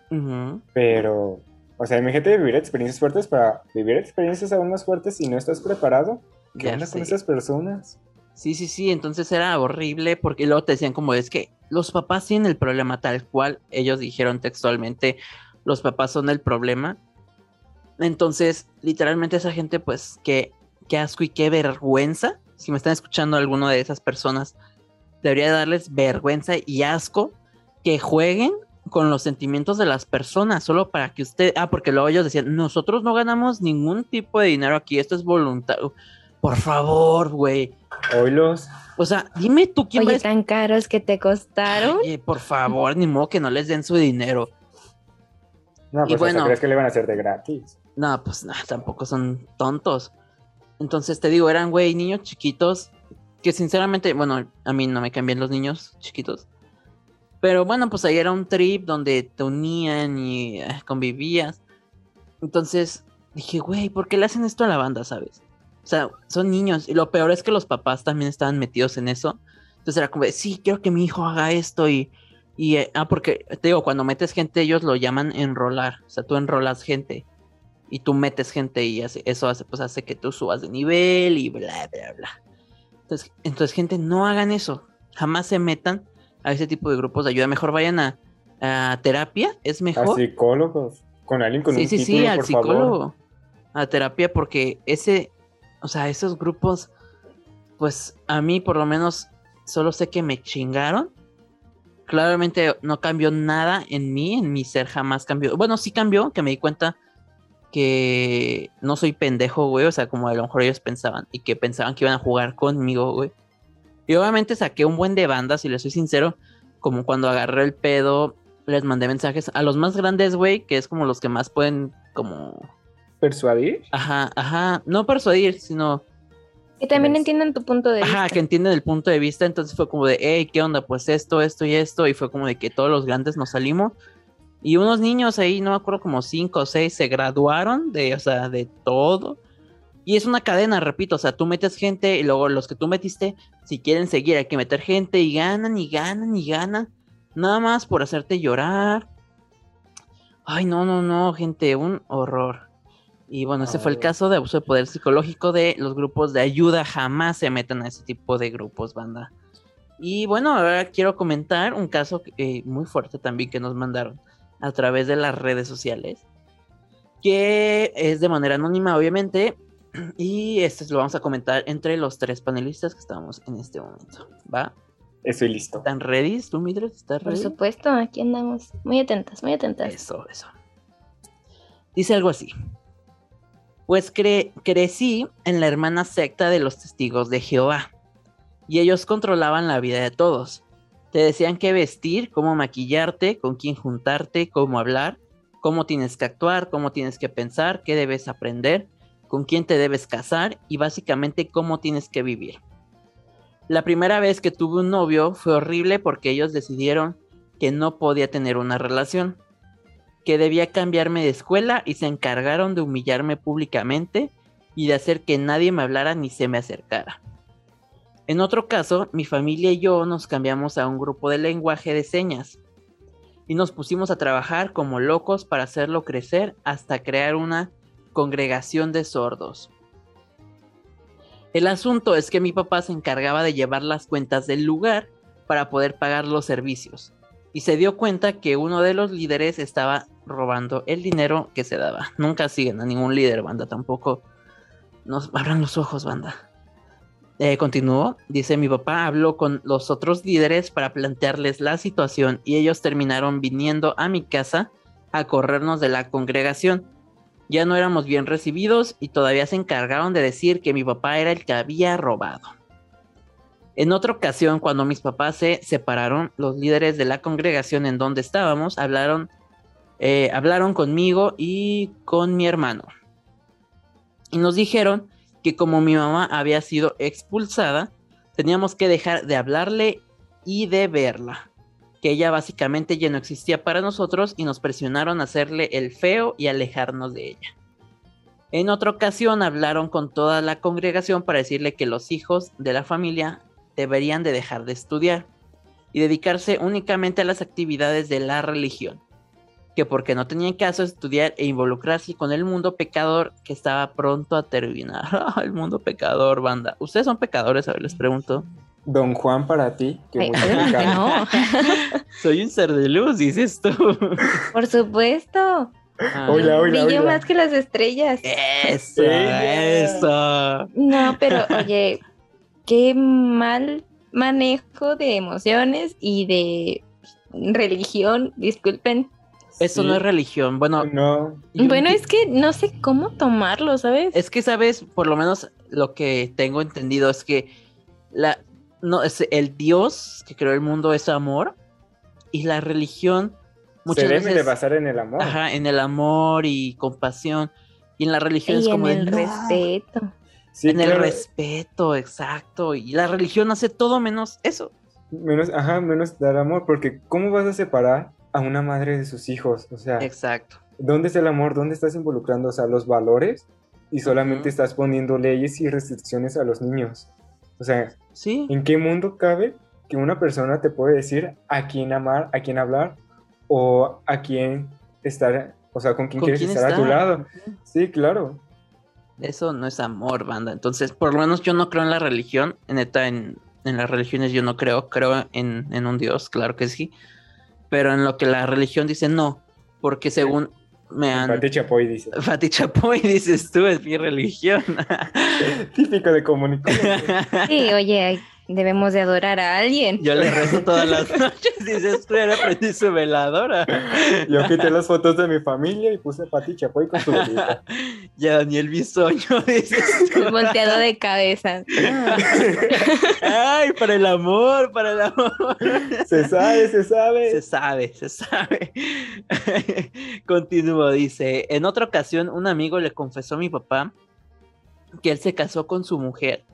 S3: pero, o sea, imagínate vivir experiencias fuertes para vivir experiencias aún más fuertes si no estás preparado. ¿Qué onda con esas personas?
S1: Sí, sí, sí, entonces era horrible porque luego te decían como es que los papás tienen el problema tal cual, ellos dijeron textualmente, los papás son el problema. Entonces, literalmente esa gente pues que qué asco y qué vergüenza. Si me están escuchando alguno de esas personas, debería darles vergüenza y asco que jueguen con los sentimientos de las personas, solo para que usted, ah, porque luego ellos decían, nosotros no ganamos ningún tipo de dinero aquí, esto es voluntario. Por favor, güey.
S3: Oilos.
S1: O sea, dime tú quién
S2: Oye, tan caros que te costaron.
S1: Oye, por favor, ni modo que no les den su dinero.
S3: No, pues bueno, ¿crees que le van a hacer de gratis?
S1: No, pues no, tampoco son tontos. Entonces te digo, eran, güey, niños chiquitos que sinceramente, bueno, a mí no me cambian los niños chiquitos. Pero bueno, pues ahí era un trip donde te unían y eh, convivías. Entonces dije, güey, ¿por qué le hacen esto a la banda, sabes? O sea, son niños. Y lo peor es que los papás también estaban metidos en eso. Entonces era como, sí, quiero que mi hijo haga esto y... y eh, ah, porque te digo, cuando metes gente ellos lo llaman enrolar. O sea, tú enrolas gente y tú metes gente y eso hace, pues hace que tú subas de nivel y bla, bla, bla. Entonces, entonces, gente, no hagan eso. Jamás se metan a ese tipo de grupos de ayuda. Mejor vayan a, terapia, es mejor. A
S3: psicólogos, con alguien con
S1: sí, un sí, título, sí, al psicólogo. A terapia, porque ese, o sea, esos grupos, pues a mí por lo menos solo sé que me chingaron. Claramente no cambió nada en mí, en mi ser jamás cambió. Bueno, sí cambió, que me di cuenta que no soy pendejo, güey, o sea, como a lo mejor ellos pensaban y que pensaban que iban a jugar conmigo, güey. Y obviamente saqué un buen de bandas, si les soy sincero, como cuando agarré el pedo, les mandé mensajes a los más grandes, güey, que es como los que más pueden como...
S3: ¿Persuadir?
S1: Ajá, ajá, no persuadir, sino...
S2: Que también entiendan tu punto de
S1: vista. Ajá, que entienden el punto de vista, entonces fue como de, hey, ¿qué onda? Pues esto, esto y esto, y fue como de que todos los grandes nos salimos y unos niños ahí, no me acuerdo, como cinco o seis, se graduaron de, o sea, de todo. Y es una cadena, repito, o sea, tú metes gente y luego los que tú metiste, si quieren seguir, hay que meter gente y ganan y ganan y ganan. Nada más por hacerte llorar. Ay, no, no, no, gente, un horror. Y bueno, ese fue el caso de abuso de poder psicológico de los grupos de ayuda. Jamás se metan a ese tipo de grupos, banda. Y bueno, ahora quiero comentar un caso eh, muy fuerte también que nos mandaron a través de las redes sociales, que es de manera anónima, obviamente, y esto lo vamos a comentar entre los tres panelistas que estamos en este momento, ¿va?
S3: Estoy listo.
S1: ¿Están ready? ¿Tú, Mildred? ¿Estás
S2: ready? Por supuesto, aquí andamos. Muy atentas, muy atentas.
S1: Eso, eso. Dice algo así. Pues crecí en la hermana secta de los testigos de Jehová. Y ellos controlaban la vida de todos. Te decían qué vestir, cómo maquillarte, con quién juntarte, cómo hablar, cómo tienes que actuar, cómo tienes que pensar, qué debes aprender, con quién te debes casar y básicamente cómo tienes que vivir. La primera vez que tuve un novio fue horrible porque ellos decidieron que no podía tener una relación, que debía cambiarme de escuela y se encargaron de humillarme públicamente y de hacer que nadie me hablara ni se me acercara. En otro caso, mi familia y yo nos cambiamos a un grupo de lenguaje de señas y nos pusimos a trabajar como locos para hacerlo crecer hasta crear una congregación de sordos. El asunto es que mi papá se encargaba de llevar las cuentas del lugar para poder pagar los servicios y se dio cuenta que uno de los líderes estaba robando el dinero que se daba. Nunca siguen a ningún líder, banda, tampoco nos abran los ojos, banda. Eh, continuó, dice mi papá habló con los otros líderes para plantearles la situación y ellos terminaron viniendo a mi casa a corrernos de la congregación. Ya no éramos bien recibidos y todavía se encargaron de decir que mi papá era el que había robado. En otra ocasión, cuando mis papás se separaron, los líderes de la congregación en donde estábamos hablaron, eh, hablaron conmigo y con mi hermano. Y nos dijeron que como mi mamá había sido expulsada, teníamos que dejar de hablarle y de verla. Que ella básicamente ya no existía para nosotros y nos presionaron a hacerle el feo y alejarnos de ella. En otra ocasión hablaron con toda la congregación para decirle que los hijos de la familia deberían de dejar de estudiar y dedicarse únicamente a las actividades de la religión que porque no tenían caso estudiar e involucrarse con el mundo pecador que estaba pronto a terminar. el mundo pecador, banda. ¿Ustedes son pecadores? A ver, les pregunto.
S3: Don Juan para ti, que
S1: no. Soy un ser de luz, dices tú.
S2: Por supuesto.
S3: Ah. Hola,
S2: Brillo más que las estrellas.
S1: Eso, eso.
S2: No, pero oye, qué mal manejo de emociones y de religión, disculpen,
S1: eso no es religión. Bueno,
S3: no.
S2: Bueno, es que no sé cómo tomarlo, ¿sabes?
S1: Es que, ¿sabes? Por lo menos lo que tengo entendido es que la, no, es el Dios que creó el mundo es amor y la religión
S3: muchas Se debe de basar en el amor.
S1: Ajá, en el amor y compasión. Y en la religión es como
S2: en el respeto.
S1: en el respeto, exacto. Y la religión hace todo menos eso.
S3: Menos, ajá, menos dar amor, porque ¿cómo vas a separar a una madre de sus hijos. O sea,
S1: exacto.
S3: ¿Dónde está el amor? ¿Dónde estás involucrando? O sea, los valores y solamente estás poniendo leyes y restricciones a los niños. O sea,
S1: ¿Sí?
S3: ¿en qué mundo cabe que una persona te puede decir a quién amar, a quién hablar o a quién estar, o sea, con quién quieres estar, a tu lado? Sí, claro.
S1: Eso no es amor, banda. Entonces, por lo menos yo no creo en la religión. Neta, en, en las religiones yo no creo. Creo en, en un Dios, claro que sí pero en lo que la religión dice no, porque según me han...
S3: Fati Chapoy dice.
S1: Fati Chapoy dices tú, es mi religión.
S3: Típico de comunicación.
S2: Sí, oye, Debemos de adorar a alguien.
S1: Yo le rezo todas las noches, dices tú, era aprendí su veladora.
S3: Yo quité las fotos de mi familia y puse Pati Chapoy con su velita.
S1: Ya Daniel Bisoño, dices
S2: tú. Volteado de cabeza.
S1: Ay, para el amor, para el amor.
S3: Se sabe, se sabe.
S1: Se sabe, se sabe. Continúo, dice, en otra ocasión un amigo le confesó a mi papá que él se casó con su mujer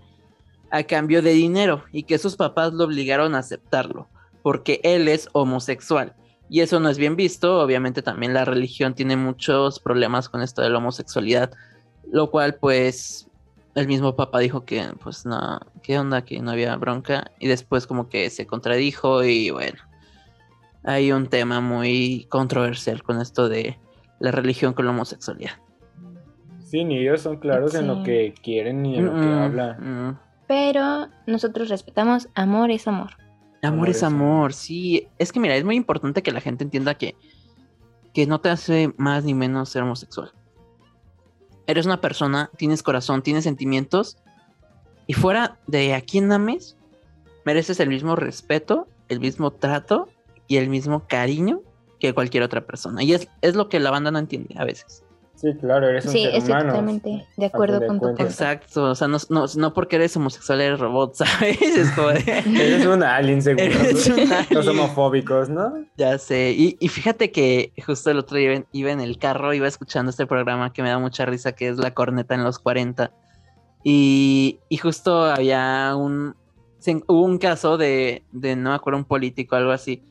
S1: a cambio de dinero y que sus papás lo obligaron a aceptarlo, porque él es homosexual. Y eso no es bien visto, obviamente también la religión tiene muchos problemas con esto de la homosexualidad, lo cual pues el mismo papá dijo que pues no, qué onda, que no había bronca y después como que se contradijo y bueno, hay un tema muy controversial con esto de la religión con la homosexualidad.
S3: Sí, ni ellos son claros en lo que quieren ni en lo que hablan
S2: pero nosotros respetamos amor es amor.
S1: Amor, es amor, sí. Es que mira, es muy importante que la gente entienda que, que no te hace más ni menos ser homosexual. Eres una persona, tienes corazón, tienes sentimientos, y fuera de a quien ames, mereces el mismo respeto, el mismo trato y el mismo cariño que cualquier otra persona. Y es, es lo que la banda no entiende a veces.
S3: Sí, claro, eres un sí, ser humano.
S2: totalmente de acuerdo con tu
S1: Exacto, o sea, no, no, no, porque eres homosexual eres robot, ¿sabes? Es como
S3: eres un alien, seguro. Eres un alien. Los homofóbicos, ¿no?
S1: Ya sé, y, y, fíjate que justo el otro día iba en el carro, iba escuchando este programa que me da mucha risa, que es La Corneta en los 40, y, y justo había un, hubo un caso de, de, no me acuerdo, un político, algo así,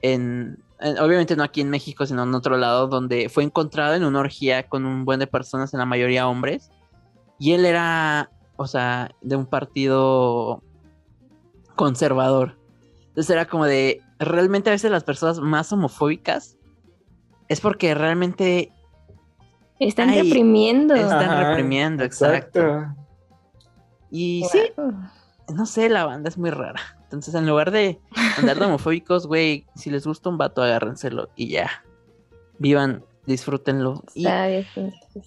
S1: en, obviamente no aquí en México, sino en otro lado, donde fue encontrado en una orgía con un buen de personas, en la mayoría hombres, y él era, o sea, de un partido conservador. Entonces era como de, realmente a veces las personas más homofóbicas es porque realmente...
S2: Están reprimiendo.
S1: Están reprimiendo, exacto. Y sí, no sé, la banda es muy rara. Entonces, en lugar de andar de homofóbicos, güey, si les gusta un vato, agárrenselo y ya. Vivan, disfrútenlo.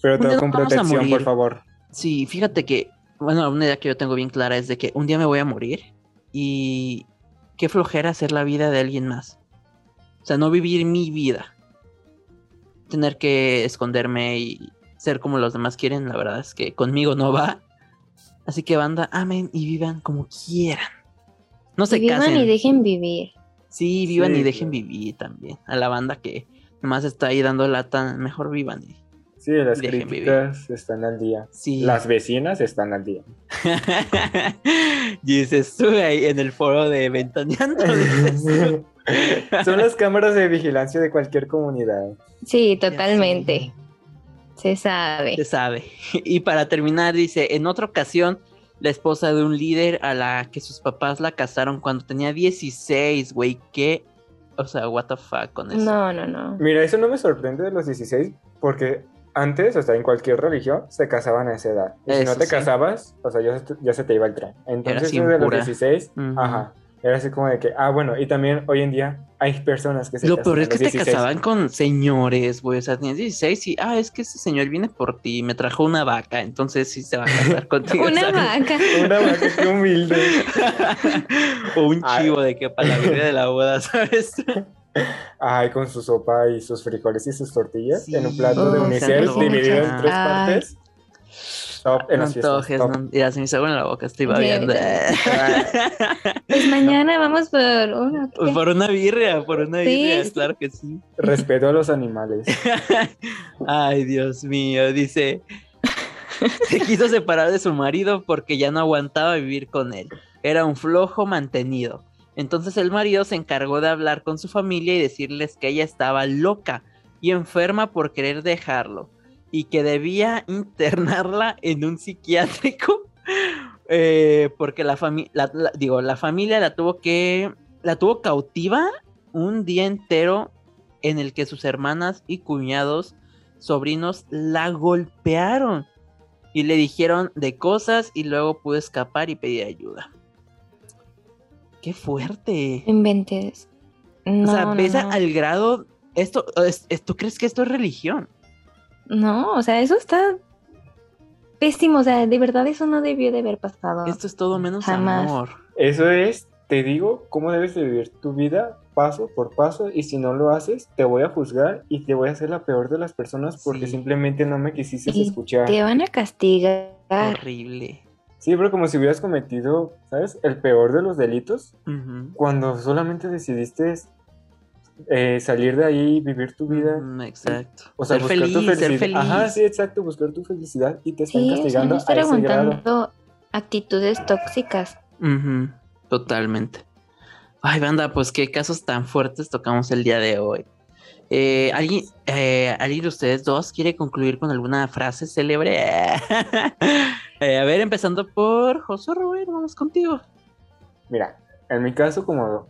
S3: Pero todo con protección, por favor.
S1: Sí, fíjate que, bueno, una idea que yo tengo bien clara es de que un día me voy a morir y qué flojera hacer la vida de alguien más. O sea, no vivir mi vida. Tener que esconderme y ser como los demás quieren, la verdad es que conmigo no va. Así que banda, amen y vivan como quieran. No se
S2: vivan y dejen vivir.
S1: Sí, vivan y dejen vivir también. A la banda que nomás está ahí dando lata, mejor vivan y
S3: Sí, las críticas están al día. Sí. Las vecinas están al día.
S1: dices tú ahí en el foro de Ventaneando.
S3: Son las cámaras de vigilancia de cualquier comunidad.
S2: Sí, totalmente. Se sabe.
S1: Se sabe. Y para terminar, dice, en otra ocasión, la esposa de un líder a la que sus papás la casaron cuando tenía 16, güey, ¿qué? O sea, what the fuck con eso.
S2: No, no, no.
S3: Mira, eso no me sorprende de los 16, porque antes, o sea, en cualquier religión, se casaban a esa edad. Y si no te casabas, o sea, ya, se te iba el tren. Entonces, de los 16, ajá. Era así como de que, ah, bueno, y también hoy en día hay personas que se
S1: Lo peor es que te casaban con señores, güey. O sea, tenías 16 y, ah, es que ese señor viene por ti, me trajo una vaca, entonces sí se va a casar contigo.
S2: una vaca.
S3: una vaca, qué humilde.
S1: o un chivo de que para la vida de la boda, ¿sabes?
S3: Ay, con su sopa y sus frijoles y sus tortillas en un plato de unicel dividido en tres partes.
S1: En no antojes, no, ya se me hizo en la boca, estoy babeando.
S2: pues mañana vamos por una.
S1: Pues por una birria, por una birria, claro que sí.
S3: Respeto a los animales.
S1: Ay, Dios mío, dice. Se quiso separar de su marido porque ya no aguantaba vivir con él. Era un flojo mantenido. Entonces el marido se encargó de hablar con su familia y decirles que ella estaba loca y enferma por querer dejarlo y que debía internarla en un psiquiátrico eh, porque la familia, digo, la familia la tuvo que, la tuvo cautiva un día entero en el que sus hermanas y cuñados, sobrinos, la golpearon y le dijeron de cosas y luego pudo escapar y pedir ayuda. Qué fuerte.
S2: Inventes.
S1: o sea, pesa al grado. Esto, ¿Tú crees que esto es religión?
S2: No, o sea, eso está pésimo. O sea, de verdad eso no debió de haber pasado.
S1: Esto es todo menos amor.
S3: Eso es, te digo, cómo debes de vivir tu vida paso por paso y si no lo haces, te voy a juzgar y te voy a hacer la peor de las personas porque simplemente no me quisiste escuchar.
S2: Te van a castigar.
S1: Horrible.
S3: Sí, pero como si hubieras cometido, ¿sabes? El peor de los delitos. Cuando solamente decidiste eh, salir de ahí, vivir tu vida.
S1: exacto.
S3: O sea, buscar tu felicidad. Ser feliz. Ajá, sí, exacto, buscar tu felicidad y te están castigando.
S2: estar aguantando actitudes tóxicas.
S1: Totalmente. Ay, banda, pues qué casos tan fuertes tocamos el día de hoy. Eh, ¿alguien, eh, ¿Alguien de ustedes dos quiere concluir con alguna frase célebre? Eh, a ver, empezando por José Robert, vamos contigo.
S3: Mira, en mi caso, como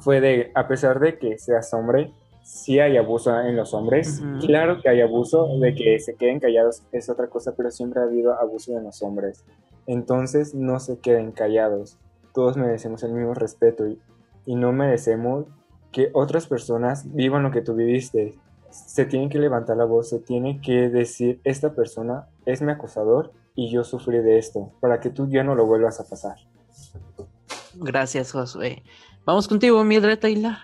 S3: fue de, a pesar de que seas hombre, sí hay abuso en los hombres. Claro que hay abuso, de que se queden callados es otra cosa, pero siempre ha habido abuso en los hombres. Entonces, no se queden callados. Todos merecemos el mismo respeto y, y no merecemos que otras personas vivan lo que tú viviste. Se tiene que levantar la voz, se tiene que decir, esta persona es mi acosador y yo sufrí de esto, para que tú ya no lo vuelvas a pasar.
S1: Gracias, Josué. Vamos contigo, Mildred Taylor.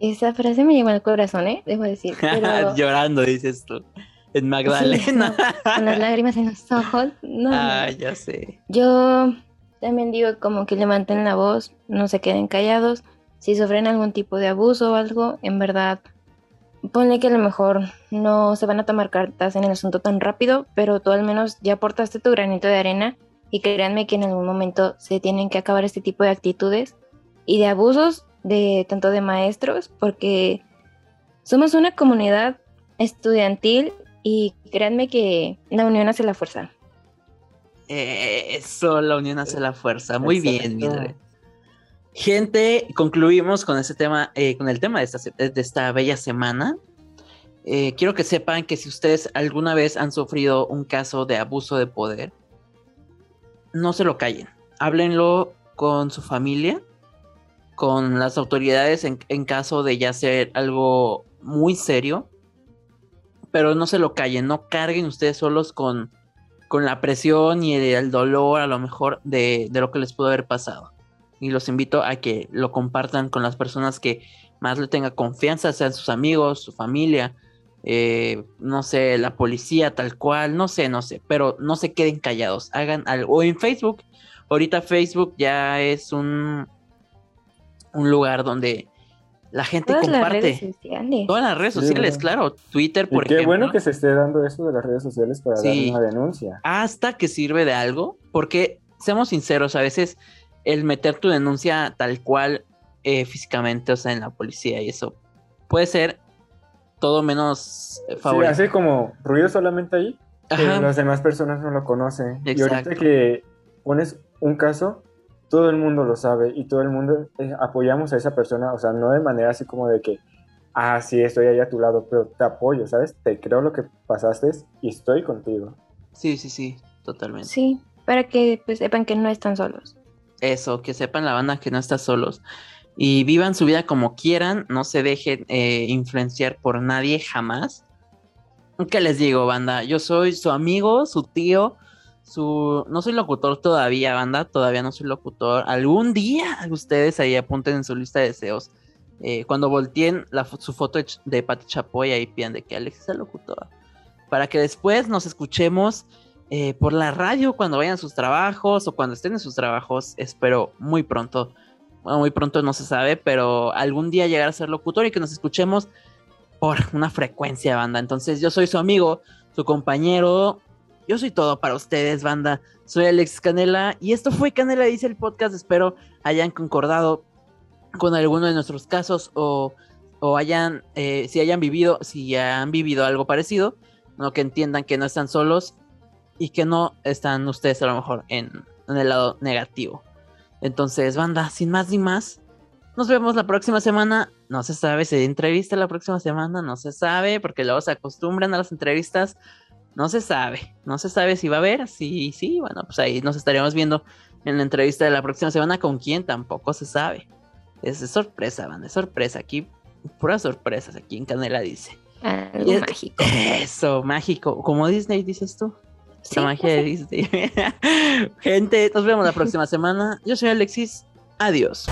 S2: Esa frase me llegó al corazón, ¿eh? Debo decir.
S1: Llorando, dices tú. En Magdalena.
S2: con las lágrimas en los ojos. No,
S1: ah, ya sé.
S2: Yo también digo como que levanten la voz, no se queden callados si sufren algún tipo de abuso o algo, en verdad, ponle que a lo mejor no se van a tomar cartas en el asunto tan rápido, pero tú al menos ya aportaste tu granito de arena y créanme que en algún momento se tienen que acabar este tipo de actitudes y de abusos de tanto de maestros, porque somos una comunidad estudiantil y créanme que la unión hace la fuerza.
S1: Eso, la unión hace la fuerza. Muy bien, Mildred. Gente, concluimos con ese tema, eh, con el tema de esta, de esta bella semana. Eh, quiero que sepan que si ustedes alguna vez han sufrido un caso de abuso de poder, no se lo callen. Háblenlo con su familia, con las autoridades en, caso de ya ser algo muy serio. Pero no se lo callen, no carguen ustedes solos con, con la presión y el, dolor a lo mejor de, de lo que les pudo haber pasado. Y los invito a que lo compartan con las personas que más le tenga confianza, sean sus amigos, su familia, eh, no sé, la policía tal cual, no sé, no sé, pero no se queden callados, hagan algo. O en Facebook, ahorita Facebook ya es un, un lugar donde la gente comparte. Las redes sociales. Todas las redes sociales, claro. Twitter, por
S3: ejemplo. Qué bueno que se esté dando eso de las redes sociales para dar una denuncia.
S1: Hasta que sirve de algo, porque seamos sinceros, a veces el meter tu denuncia tal cual eh, físicamente, o sea, en la policía y eso puede ser todo menos
S3: favorable. Sí, hace como ruido solamente ahí, que las demás personas no lo conocen. Y ahorita que pones un caso, todo el mundo lo sabe y todo el mundo eh, apoyamos a esa persona, o sea, no de manera así como de que, ah, sí, estoy ahí a tu lado, pero te apoyo, ¿sabes? Te creo lo que pasaste y estoy contigo.
S1: Sí, sí, sí, totalmente.
S2: Sí, para que pues, sepan que no están solos.
S1: Eso, que sepan la banda que no está solos y vivan su vida como quieran, no se dejen eh, influenciar por nadie jamás. ¿Qué les digo, banda? Yo soy su amigo, su tío, su... No soy locutor todavía, banda, todavía no soy locutor. Algún día ustedes ahí apunten en su lista de deseos. Eh, cuando volteen su foto de Pati Chapoy, ahí pidan de que Alex es el locutor. Para que después nos escuchemos eh, por la radio cuando vayan a sus trabajos o cuando estén en sus trabajos. Espero muy pronto muy pronto no se sabe, pero algún día llegar a ser locutor y que nos escuchemos por una frecuencia, banda. Entonces yo soy su amigo, su compañero, yo soy todo para ustedes, banda. Soy Alex Canela y esto fue Canela Dice el podcast. Espero hayan concordado con alguno de nuestros casos o, hayan, eh, si hayan vivido, si han vivido algo parecido, no que entiendan que no están solos y que no están ustedes a lo mejor en el lado negativo. Entonces, banda, sin más ni más, nos vemos la próxima semana. No se sabe si entrevista la próxima semana, no se sabe, porque luego se acostumbran a las entrevistas. No se sabe, no se sabe si va a haber. Sí, sí, bueno, pues ahí nos estaríamos viendo en la entrevista de la próxima semana. ¿Con quién? Tampoco se sabe. Es de sorpresa, banda, es sorpresa. Aquí, puras sorpresas, aquí en Canela dice.
S2: Algo mágico.
S1: Eso, mágico. Como Disney, dices tú. La magia de Disney. Gente, nos vemos la próxima semana. Yo soy Alexis. Adiós.